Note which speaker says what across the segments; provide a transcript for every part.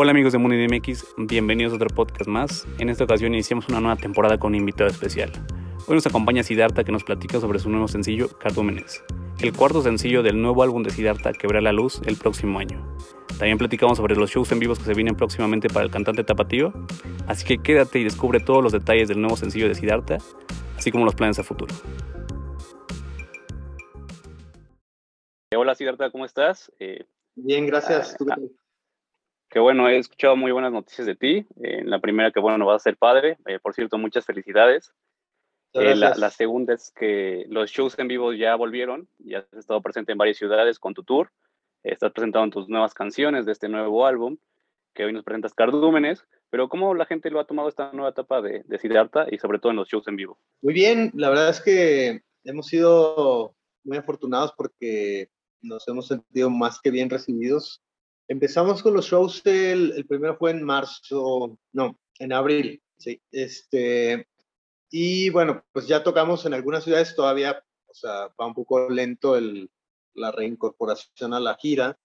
Speaker 1: Hola amigos de Mundo MX, bienvenidos a otro podcast más. En esta ocasión iniciamos una nueva temporada con un invitado especial. Hoy nos acompaña Siddhartha que nos platica sobre su nuevo sencillo, Cardúmenes, el cuarto sencillo del nuevo álbum de Siddhartha que verá la luz el próximo año. También platicamos sobre los shows en vivos que se vienen próximamente para el cantante tapatío, así que quédate y descubre todos los detalles del nuevo sencillo de Siddhartha, así como los planes a futuro. Hola Siddhartha, ¿cómo estás?
Speaker 2: Eh, Bien, gracias.
Speaker 1: Ah, que bueno, he escuchado muy buenas noticias de ti. Eh, la primera que bueno, vas a ser padre. Eh, por cierto, muchas felicidades. Eh, la, segunda es que los shows en vivo ya volvieron. Ya has estado presente en varias ciudades con tu tour. estás presentando tus nuevas canciones de este nuevo álbum, que hoy nos presentas Cardúmenes. Pero ¿cómo la gente lo ha tomado esta nueva etapa de, de Siddhartha y sobre todo en los shows en vivo?
Speaker 2: Muy bien, la verdad es que hemos sido muy afortunados porque nos hemos sentido más que bien recibidos Empezamos con los shows, el, el primero fue en marzo, no, en abril, sí. Este, y bueno, pues ya tocamos en algunas ciudades todavía, o sea, va un poco lento el, la reincorporación a la gira,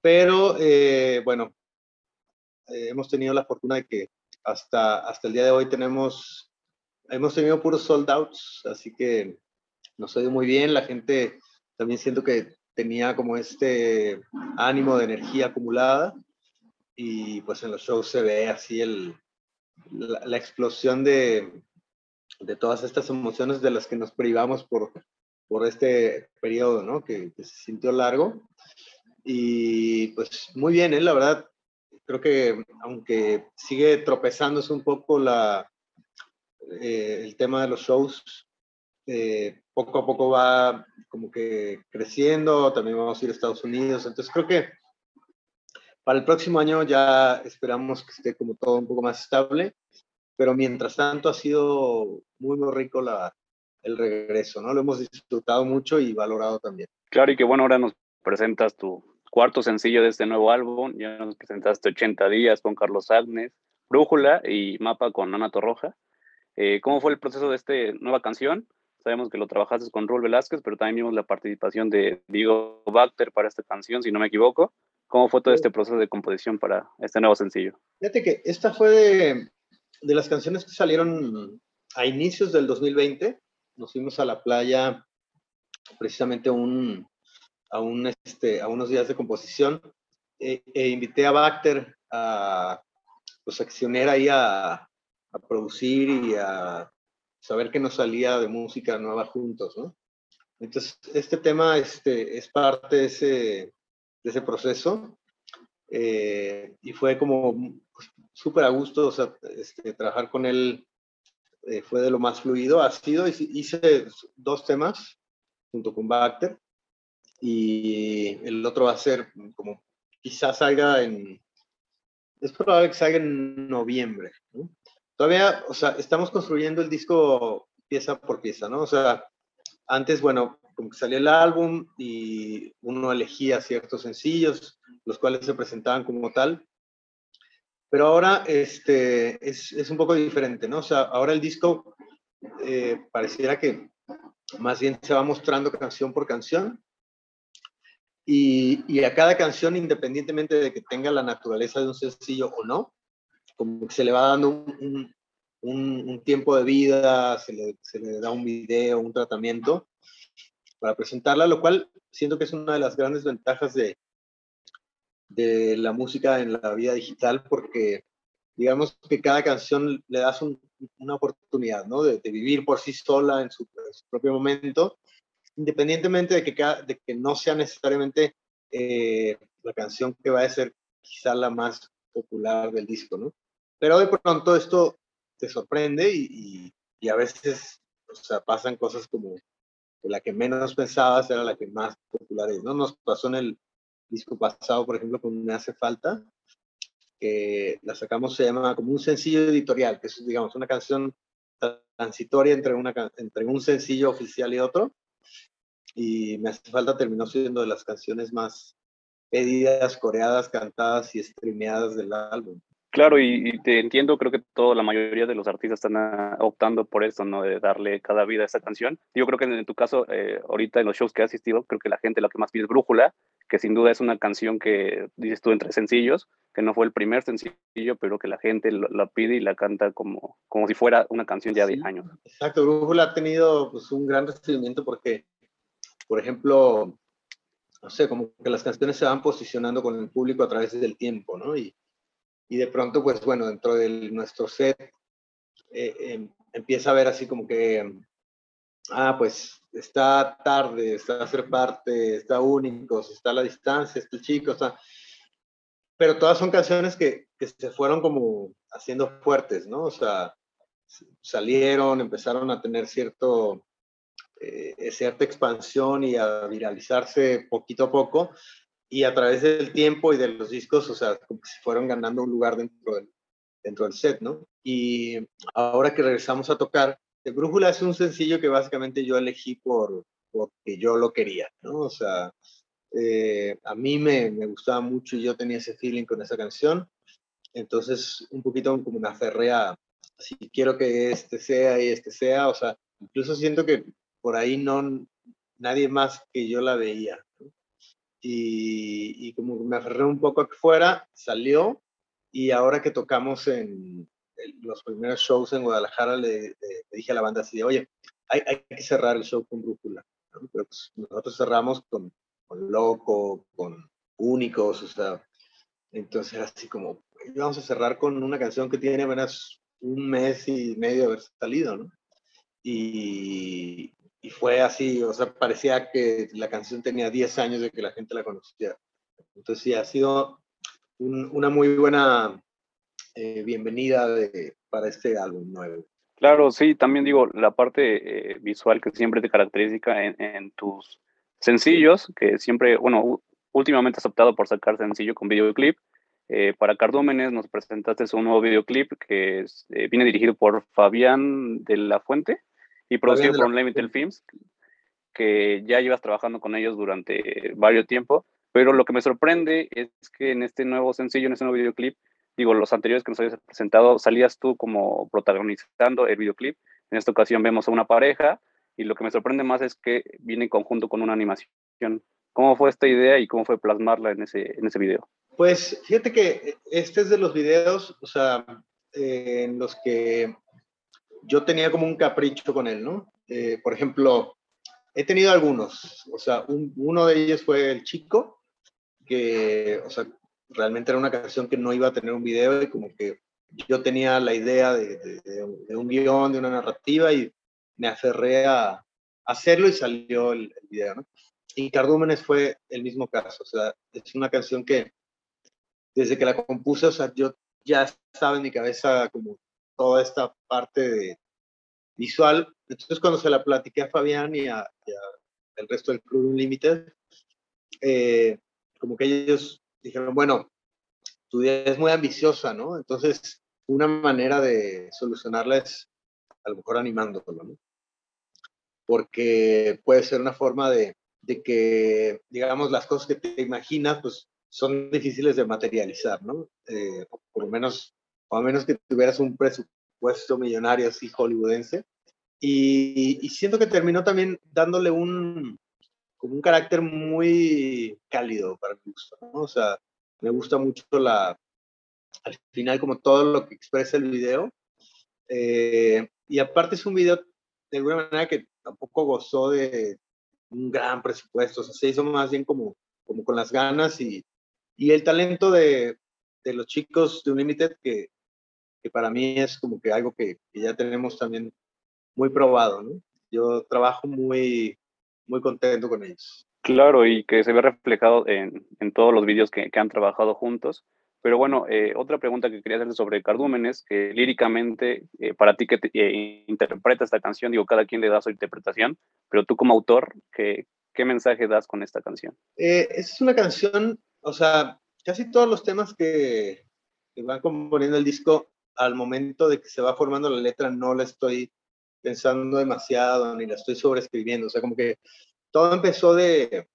Speaker 2: pero eh, bueno, eh, hemos tenido la fortuna de que hasta, hasta el día de hoy tenemos, hemos tenido puros sold outs, así que nos ha ido muy bien, la gente también siento que tenía como este ánimo de energía acumulada y pues en los shows se ve así el, la, explosión de, de, todas estas emociones de las que nos privamos por, por este periodo, ¿no? Que, se sintió largo. Y pues muy bien, ¿eh? la verdad, creo que aunque sigue tropezándose un poco la, eh, el tema de los shows, eh, poco a poco va como que creciendo, también vamos a ir a Estados Unidos, entonces creo que para el próximo año ya esperamos que esté como todo un poco más estable, pero mientras tanto ha sido muy, muy rico la, el regreso, ¿no? Lo hemos disfrutado mucho y valorado también.
Speaker 1: Claro, y que bueno, ahora nos presentas tu cuarto sencillo de este nuevo álbum, ya nos presentaste 80 días con Carlos Agnes, Brújula y Mapa con Ana Torroja. Eh, ¿Cómo fue el proceso de esta nueva canción? Sabemos que lo trabajaste con Raúl Velázquez, pero también vimos la participación de Diego Bacter para esta canción, si no me equivoco. ¿Cómo fue todo este proceso de composición para este nuevo sencillo?
Speaker 2: Fíjate que esta fue de, de las canciones que salieron a inicios del 2020. Nos fuimos a la playa precisamente un, a, un, este, a unos días de composición e, e invité a Bacter a, pues, accionar ahí a, a producir y a saber que nos salía de música nueva juntos, ¿no? Entonces, este tema este, es parte de ese, de ese proceso eh, y fue como pues, súper a gusto, o sea, este, trabajar con él eh, fue de lo más fluido, ha sido, hice dos temas junto con Bacter y el otro va a ser como quizás salga en, es probable que salga en noviembre, ¿no? Todavía, o sea, estamos construyendo el disco pieza por pieza, ¿no? O sea, antes, bueno, como que salía el álbum y uno elegía ciertos sencillos, los cuales se presentaban como tal. Pero ahora este, es, es un poco diferente, ¿no? O sea, ahora el disco eh, pareciera que más bien se va mostrando canción por canción. Y, y, a cada canción, independientemente de que tenga la naturaleza de un sencillo o no, como que se le va dando un, un, tiempo de vida, se le, se le, da un video, un tratamiento para presentarla, lo cual siento que es una de las grandes ventajas de, de la música en la vida digital, porque digamos que cada canción le das un, una oportunidad, ¿no? De, vivir por sí sola en su, en su, propio momento, independientemente de que, cada, de que no sea necesariamente eh, la canción que va a ser quizá la más popular del disco, ¿no? Pero de pronto esto te sorprende y, a veces pasan cosas como que la que menos pensabas era la que más popular es, ¿no? Nos pasó en el disco pasado, por ejemplo, con Me hace falta, que la sacamos, se llama como un sencillo editorial, que es, digamos, una canción transitoria entre, una, entre un sencillo oficial y otro. Y Me hace falta terminó siendo de las canciones más pedidas, coreadas, cantadas y streameadas del álbum.
Speaker 1: Claro, y, te entiendo, creo que toda la mayoría de los artistas están ah, optando por eso, ¿no? De darle cada vida a esa canción. Yo creo que en tu caso, eh, ahorita en los shows que has asistido, creo que la gente lo que más pide es Brújula, que sin duda es una canción que, dices tú, entre sencillos, que no fue el primer sencillo, pero que la gente la pide y la canta como, como si fuera una canción ya de años.
Speaker 2: Exacto, Brújula ha tenido pues, un gran recibimiento porque, por ejemplo, no sé, como que las canciones se van posicionando con el público a través del tiempo, ¿no? Y, y de pronto, pues bueno, dentro de nuestro set eh, em, empieza a ver así como que, ah, pues está tarde, está a hacer parte, está únicos, está a la distancia, está el chico, está... Pero todas son canciones que, que se fueron como haciendo fuertes, ¿no? O sea, salieron, empezaron a tener cierto, eh, cierta expansión y a viralizarse poquito a poco, y a través del tiempo y de los discos, o sea, se fueron ganando un lugar dentro del, dentro del set, ¿no? Y ahora que regresamos a tocar, Brújula es un sencillo que básicamente yo elegí por porque yo lo quería, ¿no? O sea, eh, a mí me, me, gustaba mucho y yo tenía ese feeling con esa canción, entonces un poquito como una aferré si quiero que este sea y este sea, o sea, incluso siento que por ahí no, nadie más que yo la veía, y, como me aferré un poco a que fuera, salió y ahora que tocamos en, los primeros shows en Guadalajara le, dije a la banda así de, oye, hay, hay que cerrar el show con Brújula. Pues, nosotros cerramos con, con, Loco, con Únicos, o sea, entonces así como, vamos a cerrar con una canción que tiene apenas un mes y medio de haber salido, ¿no? Y, y fue así, o sea, parecía que la canción tenía 10 años de que la gente la conocía. Entonces sí, ha sido una muy buena eh, bienvenida de, para este álbum nuevo.
Speaker 1: Claro, sí, también digo, la parte eh, visual que siempre te caracteriza en, en, tus sencillos, que siempre, bueno, últimamente has optado por sacar sencillo con videoclip. Eh, para Cardúmenes nos presentaste un nuevo videoclip que viene dirigido por Fabián de la Fuente y producido por Unlimited Films, que ya llevas trabajando con ellos durante varios tiempos, pero lo que me sorprende es que en este nuevo sencillo, en este nuevo videoclip, digo, los anteriores que nos habías presentado, salías tú como protagonizando el videoclip, en esta ocasión vemos a una pareja, y lo que me sorprende más es que viene en conjunto con una animación. ¿Cómo fue esta idea y cómo fue plasmarla en ese, en ese video?
Speaker 2: Pues fíjate que este es de los videos, o sea, eh, en los que yo tenía como un capricho con él, ¿no? Eh, por ejemplo, he tenido algunos, o sea, uno de ellos fue El Chico, que, o sea, realmente era una canción que no iba a tener un video y como que yo tenía la idea de, un guion, de una narrativa y me aferré a hacerlo y salió el, el video, ¿no? Y Cardúmenes fue el mismo caso, o sea, es una canción que desde que la compuse, o sea, yo ya estaba en mi cabeza como toda esta parte de visual. Entonces, cuando se la platiqué a Fabián y a, resto del Club Unlimited, eh, como que ellos dijeron, bueno, tu idea es muy ambiciosa, ¿no? Entonces, una manera de solucionarla es a lo mejor animándolo, ¿no? Porque puede ser una forma de, de que, digamos, las cosas que te imaginas, pues son difíciles de materializar, ¿no? Eh, por lo menos o a menos que tuvieras un presupuesto millonario así hollywoodense. Y, siento que terminó también dándole un, como un carácter muy cálido para mi gusto, ¿no? O sea, me gusta mucho la, al final como todo lo que expresa el video. Eh, y aparte es un video de alguna manera que tampoco gozó de un gran presupuesto, o sea, se hizo más bien como, como con las ganas y, y el talento de, de los chicos de Unlimited que, para mí es como que algo que, ya tenemos también muy probado, ¿no? Yo trabajo muy, muy contento con ellos.
Speaker 1: Claro, y que se ve reflejado en, en todos los vídeos que, que, han trabajado juntos. Pero bueno, eh, otra pregunta que quería hacer sobre Cardúmenes, que líricamente, eh, para ti que eh, interpreta esta canción, digo, cada quien le da su interpretación, pero tú como autor, ¿qué, qué mensaje das con esta canción?
Speaker 2: es una canción, o sea, casi todos los temas que, que van componiendo el disco al momento de que se va formando la letra no la estoy pensando demasiado ni la estoy sobreescribiendo. O sea, como que todo empezó de,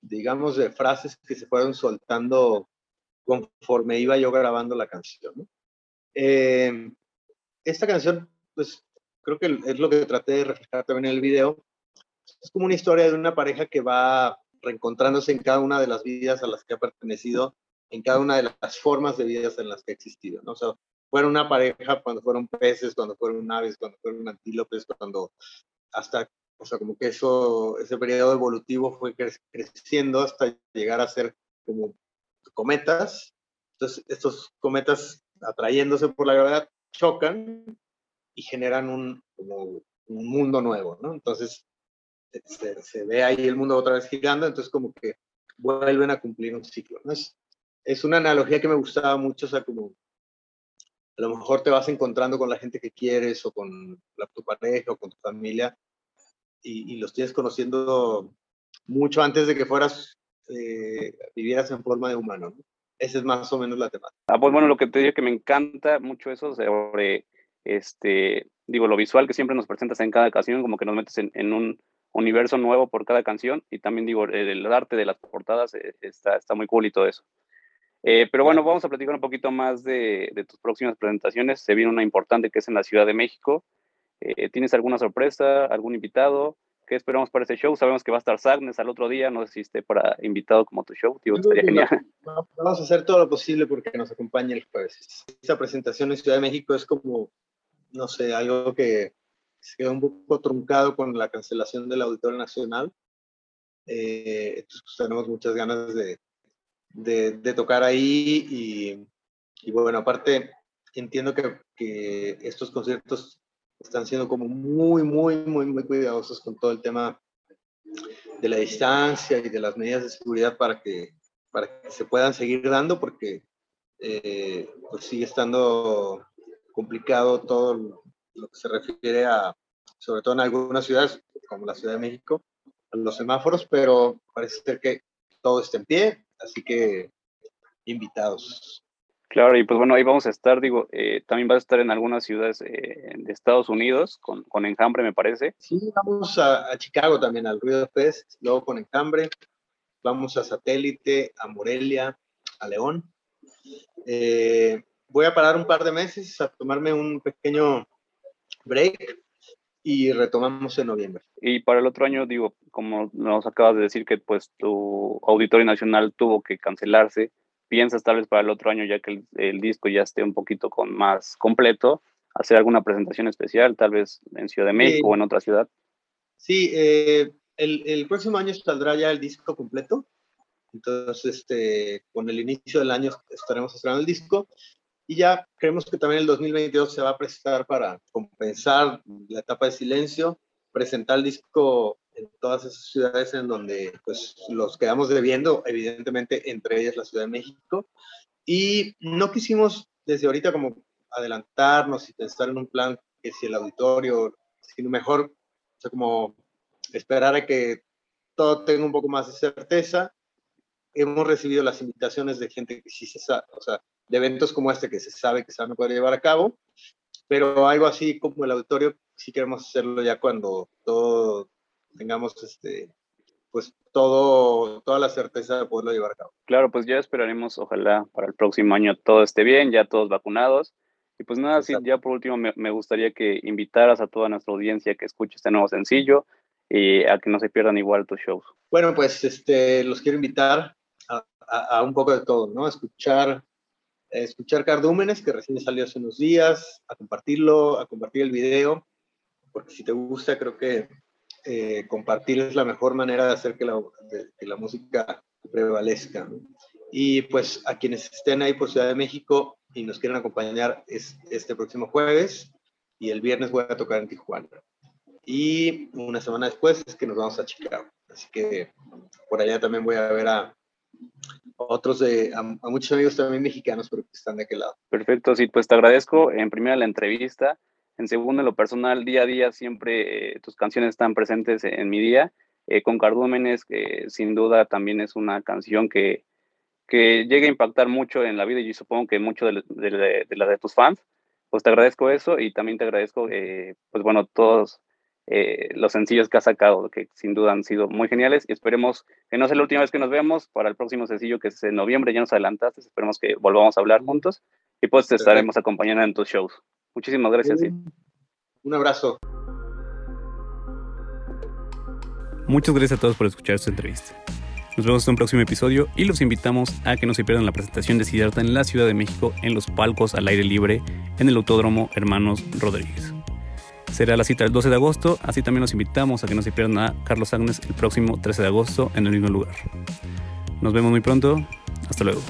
Speaker 2: digamos, de frases que se fueron soltando conforme iba yo grabando la canción. Eh, esta canción, pues creo que es lo que traté de reflejar también en el video. Es como una historia de una pareja que va reencontrándose en cada una de las vidas a las que ha pertenecido en cada una de las formas de vidas en las que ha existido, ¿no? O sea, fueron una pareja cuando fueron peces, cuando fueron aves, cuando fueron antílopes, cuando hasta, o sea, como que eso, ese periodo evolutivo fue creciendo hasta llegar a ser como cometas. Entonces, estos cometas atrayéndose por la gravedad chocan y generan un, como un mundo nuevo, ¿no? Entonces, se, se, ve ahí el mundo otra vez girando, entonces como que vuelven a cumplir un ciclo, ¿no? Es, es una analogía que me gustaba mucho, o sea, como a lo mejor te vas encontrando con la gente que quieres o con tu pareja o con tu familia y, los tienes conociendo mucho antes de que fueras, eh, vivieras en forma de humano. ¿no? Esa es más o menos la temática.
Speaker 1: Ah, pues bueno, lo que te digo que me encanta mucho eso sobre, este, digo, lo visual que siempre nos presentas en cada canción, como que nos metes en, en un universo nuevo por cada canción y también digo, el, arte de las portadas eh, está, está muy cool y todo eso. Eh, pero bueno, vamos a platicar un poquito más de, de, tus próximas presentaciones. Se viene una importante que es en la Ciudad de México. Eh, ¿Tienes alguna sorpresa, algún invitado? ¿Qué esperamos para ese show? Sabemos que va a estar Sagnes al otro día, no sé si esté para invitado como tu show, tío, estaría genial.
Speaker 2: Vamos a hacer todo lo posible porque nos acompañe el jueves. Esta presentación en Ciudad de México es como, no sé, algo que se quedó un poco truncado con la cancelación del Auditorio Nacional. Eh, entonces pues, tenemos muchas ganas de, de, tocar ahí y, y, bueno, aparte entiendo que, estos conciertos están siendo como muy, muy, muy, muy cuidadosos con todo el tema de la distancia y de las medidas de seguridad para que, para que se puedan seguir dando porque eh, pues sigue estando complicado todo lo que se refiere a, sobre todo en algunas ciudades, como la Ciudad de México, los semáforos, pero parece ser que todo está en pie, así que invitados.
Speaker 1: Claro, y pues bueno, ahí vamos a estar, digo, eh, también vas a estar en algunas ciudades eh, de Estados Unidos, con, con, Enjambre, me parece.
Speaker 2: Sí, vamos a, a Chicago también, al Ruido Fest, luego con Enjambre, vamos a Satélite, a Morelia, a León. Eh, voy a parar un par de meses a tomarme un pequeño break y retomamos en noviembre.
Speaker 1: Y para el otro año, digo, como nos acabas de decir que pues tu auditorio nacional tuvo que cancelarse, ¿piensas tal vez para el otro año, ya que el, el disco ya esté un poquito con más completo, hacer alguna presentación especial, tal vez en Ciudad de México o en otra ciudad?
Speaker 2: Sí, eh, el, el, próximo año saldrá ya el disco completo. Entonces, este, con el inicio del año estaremos estrenando el disco y ya creemos que también el 2022 se va a prestar para compensar la etapa de silencio, presentar el disco en todas esas ciudades en donde pues los quedamos debiendo, evidentemente entre ellas la Ciudad de México. Y no quisimos desde ahorita como adelantarnos y pensar en un plan que si el auditorio, sino mejor, o sea, como esperar a que todo tenga un poco más de certeza. Hemos recibido las invitaciones de gente que sí se sabe, o sea, de eventos como este que se sabe que se van a poder llevar a cabo, pero algo así como el auditorio, sí queremos hacerlo ya cuando todo tengamos este pues todo, toda la certeza de poderlo llevar a cabo.
Speaker 1: Claro, pues ya esperaremos, ojalá para el próximo año todo esté bien, ya todos vacunados. Y pues nada, sí, ya por último me, me, gustaría que invitaras a toda nuestra audiencia que escuche este nuevo sencillo y a que no se pierdan igual tus shows.
Speaker 2: Bueno, pues este, los quiero invitar a, a, a un poco de todo, ¿no? Escuchar escuchar Cardúmenes, que recién salió hace unos días, a compartirlo, a compartir el video, porque si te gusta, creo que eh, compartir es la mejor manera de hacer que la, de, que la música prevalezca. Y pues a quienes estén ahí por Ciudad de México y nos quieran acompañar es, este próximo jueves y el viernes voy a tocar en Tijuana. Y una semana después es que nos vamos a Chicago. Así que por allá también voy a ver a, otros de, a, muchos amigos también mexicanos, pero que están de aquel lado.
Speaker 1: Perfecto, sí, pues te agradezco en primera la entrevista, en segundo en lo personal, día a día siempre eh, tus canciones están presentes en mi día, eh, con Cardúmenes, que sin duda también es una canción que, que llega a impactar mucho en la vida y supongo que mucho de, de, de, de la de tus fans, pues te agradezco eso y también te agradezco, eh, pues bueno, todos eh, los sencillos que ha sacado, que sin duda han sido muy geniales y esperemos que no sea la última vez que nos vemos para el próximo sencillo que es en noviembre, ya nos adelantaste, esperemos que volvamos a hablar juntos y pues te estaremos acompañando en tus shows. Muchísimas gracias. Sí.
Speaker 2: Un abrazo.
Speaker 3: Muchas gracias a todos por escuchar esta entrevista.
Speaker 1: Nos vemos en un próximo episodio y los invitamos a que no se pierdan la presentación de Siddhartha en la Ciudad de México en los palcos al aire libre en el Autódromo Hermanos Rodríguez. Será la cita el 12 de agosto, así también los invitamos a que no se pierdan a Carlos Agnes el próximo 13 de agosto en el mismo lugar. Nos vemos muy pronto, hasta luego.